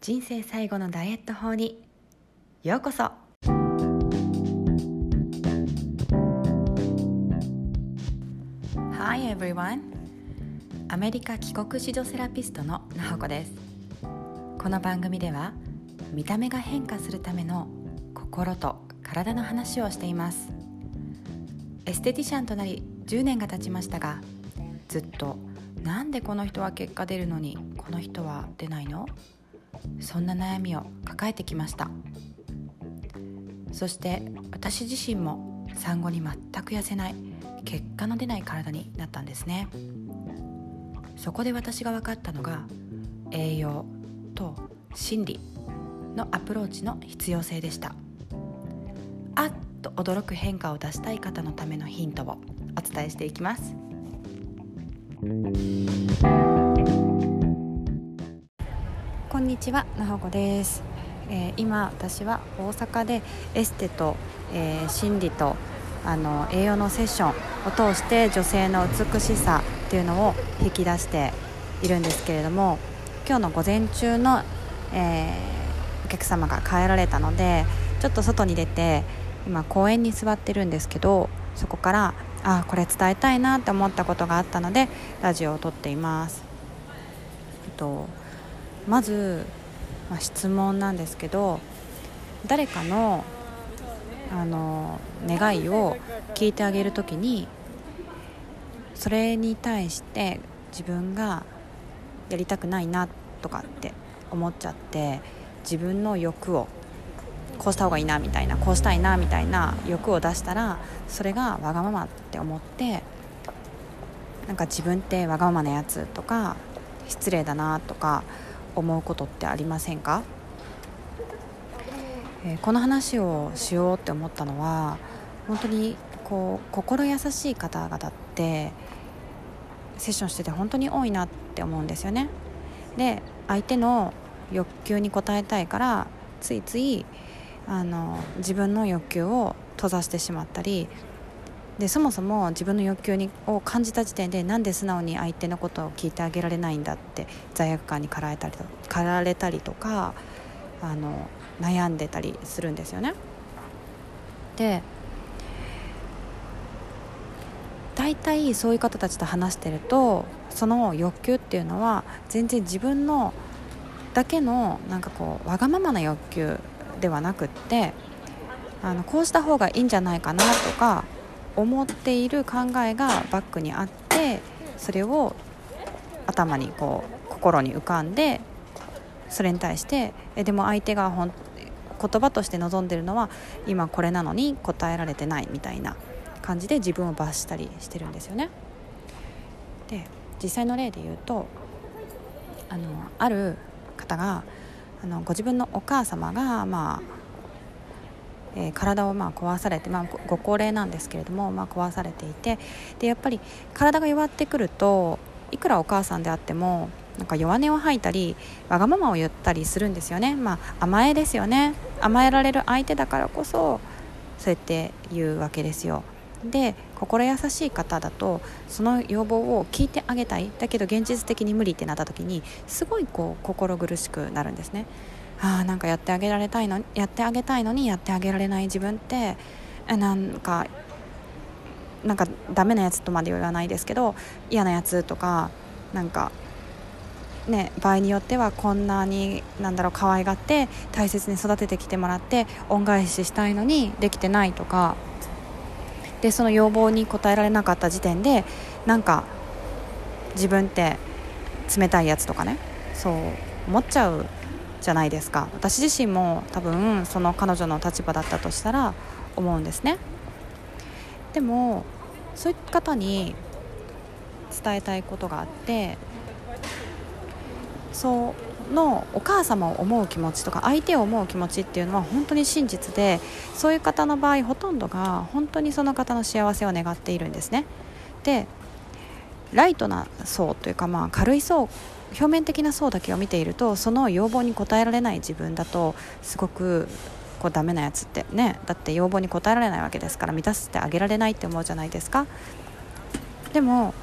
人生最後のダイエット法に。ようこそ。Hi everyone. アメリカ帰国子女セラピストのなほこです。この番組では見た目が変化するための心と体の話をしています。エステティシャンとなり10年が経ちましたがずっとなんでこの人は結果出るのにこの人は出ないの？そんな悩みを抱えてきました。そして私自身も産後に全く痩せない結果の出ない体になったんですね。そこで私が分かったのが栄養と心理のアプローチの必要性でした。あっと驚く変化を出したい方のためのヒントをお伝えしていきます。にちはなほこです、えー、今私は大阪でエステと、えー、心理とあの栄養のセッションを通して女性の美しさっていうのを引き出しているんですけれども今日の午前中の、えー、お客様が帰られたのでちょっと外に出て今公園に座ってるんですけどそこからあこれ伝えたいなって思ったことがあったのでラジオを撮っています。えっとまず、まあ、質問なんですけど誰かのあの願いを聞いてあげる時にそれに対して自分がやりたくないなとかって思っちゃって自分の欲をこうした方がいいなみたいなこうしたいなみたいな欲を出したらそれがわがままって思ってなんか自分ってわがままなやつとか失礼だなとか思うことってありませんか、えー、この話をしようって思ったのは本当にこう心優しい方々ってセッションしてて本当に多いなって思うんですよね。で相手の欲求に応えたいからついついあの自分の欲求を閉ざしてしまったりでそもそも自分の欲求にを感じた時点でなんで素直に相手のことを聞いてあげられないんだって罪悪感に駆られたりと駆られたりとかあの悩んでたりするんですよね。で大体そういう方たちと話してるとその欲求っていうのは全然自分のだけのなんかこうわがままな欲求ではなくってあのこうした方がいいんじゃないかなとか思っている考えがバックにあってそれを頭にこう心に浮かんでそれに対してえでも相手がほん言葉として望んでるのは今これなのに答えられてないみたいな感じで自分を罰したりしてるんですよね。で実際の例で言うとあのある方があのご自分のお母様が、まあえー、体をまあ壊されて、まあ、ご高齢なんですけれども、まあ、壊されていてでやっぱり体が弱ってくるといくらお母さんであってもなんか弱音を吐いたりわがままを言ったりするんですよね、まあ、甘えですよね。甘えられる相手だからこそそうやって言うわけですよ。で心優しい方だとその要望を聞いてあげたい。だけど現実的に無理ってなった時にすごいこう心苦しくなるんですね。あなんかやってあげられたいのやってあげたいのにやってあげられない自分ってなんかなんかダメなやつとまで言わないですけど嫌なやつとかなんかね場合によってはこんなになんだろう可愛がって大切に育ててきてもらって恩返ししたいのにできてないとかでその要望に応えられなかった時点でなんか自分って冷たいやつとかねそう思っちゃうじゃないですか。私自身も多分その彼女の立場だったとしたら思うんですね。でもそういう方に伝えたいことがあってそのお母様を思う気持ちとか相手を思う気持ちっていうのは本当に真実でそういう方の場合ほとんどが本当にその方の幸せを願っているんですね。でライトな層というかまあ軽い層表面的な層だけを見ているとその要望に応えられない自分だとすごくこうダメなやつってねだって要望に応えられないわけですから満たしてあげられないって思うじゃないですか。でも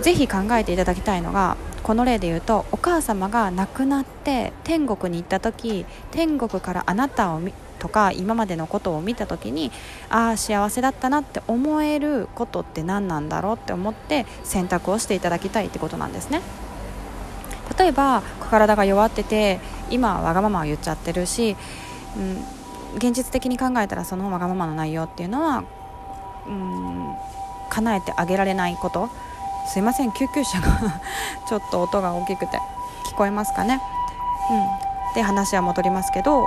ぜひ考えていただきたいのがこの例で言うとお母様が亡くなって天国に行った時天国からあなたをとか今までのことを見た時にああ幸せだったなって思えることって何なんだろうって思って選択をしていただきたいってことなんですね。例えば体が弱ってて今はわがままを言っちゃってるし、うん、現実的に考えたらそのわがままの内容っていうのは、うん、叶えてあげられないこと。すいません救急車が ちょっと音が大きくて聞こえますかね、うん、で話は戻りますけど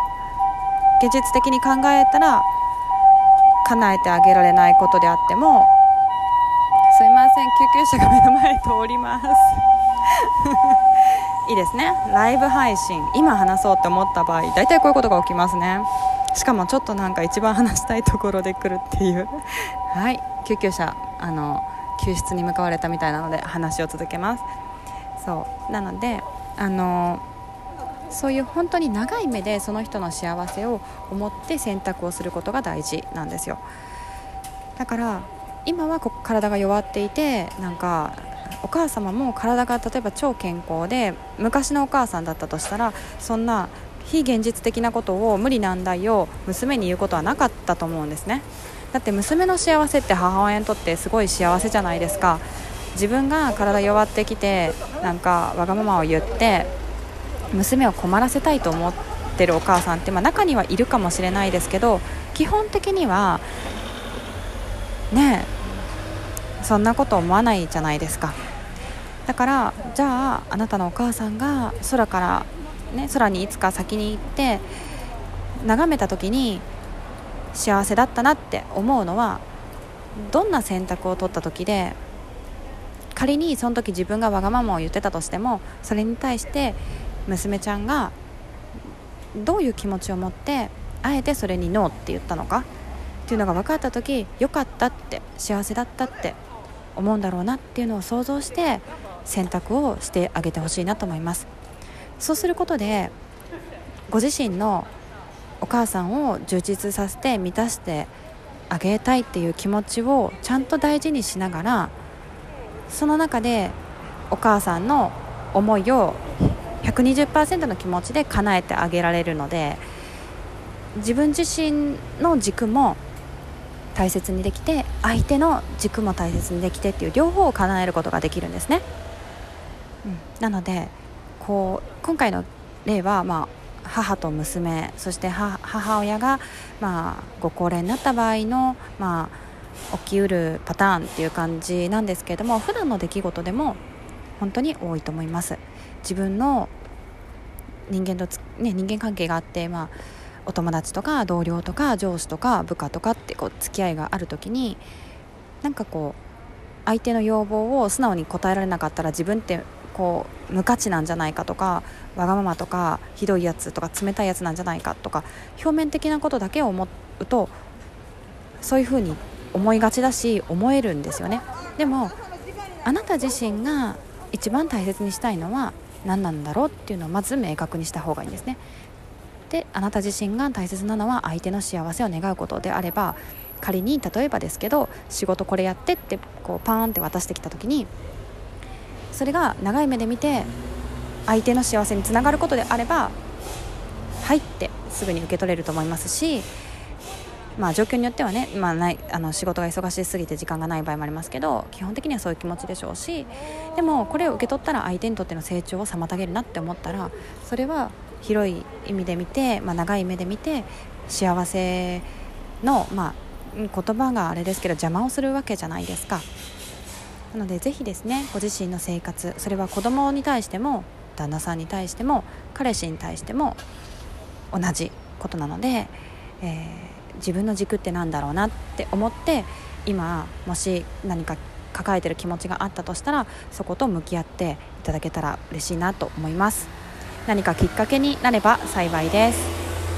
現実的に考えたら叶えてあげられないことであってもすいません救急車が目の前通ります。いいですね。ライブ配信今話そうって思った場合大体こういうことが起きますね。しかもちょっとなんか一番話したいところで来るっていう。はい。救急車あの救出に向かわれたみたいなので話を続けます。そう。なのであのそういう本当に長い目でその人の幸せを思って選択をすることが大事なんですよ。だから今は体が弱っていてなんかお母様も体が例えば超健康で昔のお母さんだったとしたらそんな非現実的なことを無理難題を娘に言うことはなかったと思うんですね。だって娘の幸せって母親にとってすごい幸せじゃないですか。自分が体弱ってきてなんかわがままを言って娘を困らせたいと思ってるお母さんって、まあ、中にはいるかもしれないですけど基本的にはねそんなこと思わないじゃないですか。だからじゃああなたのお母さんが空から、ね、空にいつか先に行って眺めた時に幸せだったなって思うのはどんな選択を取った時で仮にその時自分がわがままを言ってたとしてもそれに対して娘ちゃんがどういう気持ちを持ってあえてそれにノーって言ったのか？っていうのが分かった時良かったって幸せだったって思うんだろうなっていうのを想像して選択をしてあげてほしいなと思います。そうすることでご自身のお母さんを充実させて満たしてあげたいっていう気持ちをちゃんと大事にしながらその中でお母さんの思いを120%の気持ちで叶えてあげられるので自分自身の軸も大切にできて相手の軸も大切にできてっていう両方を叶えることができるんですね、うん、なのでこう今回の例は、まあ、母と娘そして母親が、まあ、ご高齢になった場合の、まあ、起きうるパターンっていう感じなんですけれども普段の出来事でも本当に多いと思います。自分の人間とね、人間関係があって、まあ、お友達とか同僚とか上司とか部下とかってこう付き合いがある時になんかこう相手の要望を素直に応えられなかったら自分ってこう無価値なんじゃないかとかわがままとかひどいやつとか冷たいやつなんじゃないかとか表面的なことだけを思うとそういうふうに思いがちだし思えるんですよね。でもあなた自身が一番大切にしたいのは何なんだろうっていうのをまず明確にした方がいいんですね。であなた自身が大切なのは相手の幸せを願うことであれば仮に例えばですけど仕事これやってってこうパーンって渡してきた時にそれが長い目で見て相手の幸せにつながることであればはいってすぐに受け取れると思いますしまあ、状況によってはね、まあ、ないあの仕事が忙しすぎて時間がない場合もありますけど基本的にはそういう気持ちでしょうしでもこれを受け取ったら相手にとっての成長を妨げるなって思ったらそれは広い意味で見て、まあ、長い目で見て幸せの、まあ、言葉があれですけど邪魔をするわけじゃないですか。なのでぜひですねご自身の生活それは子供に対しても旦那さんに対しても彼氏に対しても同じことなので、えー自分の軸って何だろうなって思って今もし何か抱えてる気持ちがあったとしたらそこと向き合っていただけたら嬉しいなと思います。何かきっかけになれば幸いです。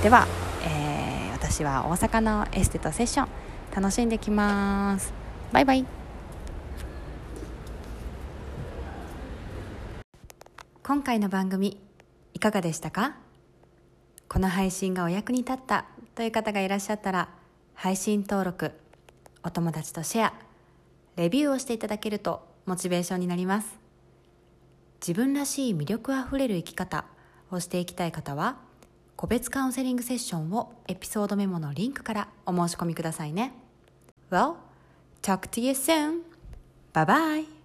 では、えー、私は大阪のエステとセッション楽しんできます。バイバイ。今回の番組いかがでしたか？この配信がお役に立ったという方がいらっしゃったら配信登録お友達とシェアレビューをしていただけるとモチベーションになります自分らしい魅力あふれる生き方をしていきたい方は個別カウンセリングセッションをエピソードメモのリンクからお申し込みくださいね。Well, talk to you soon. Bye bye.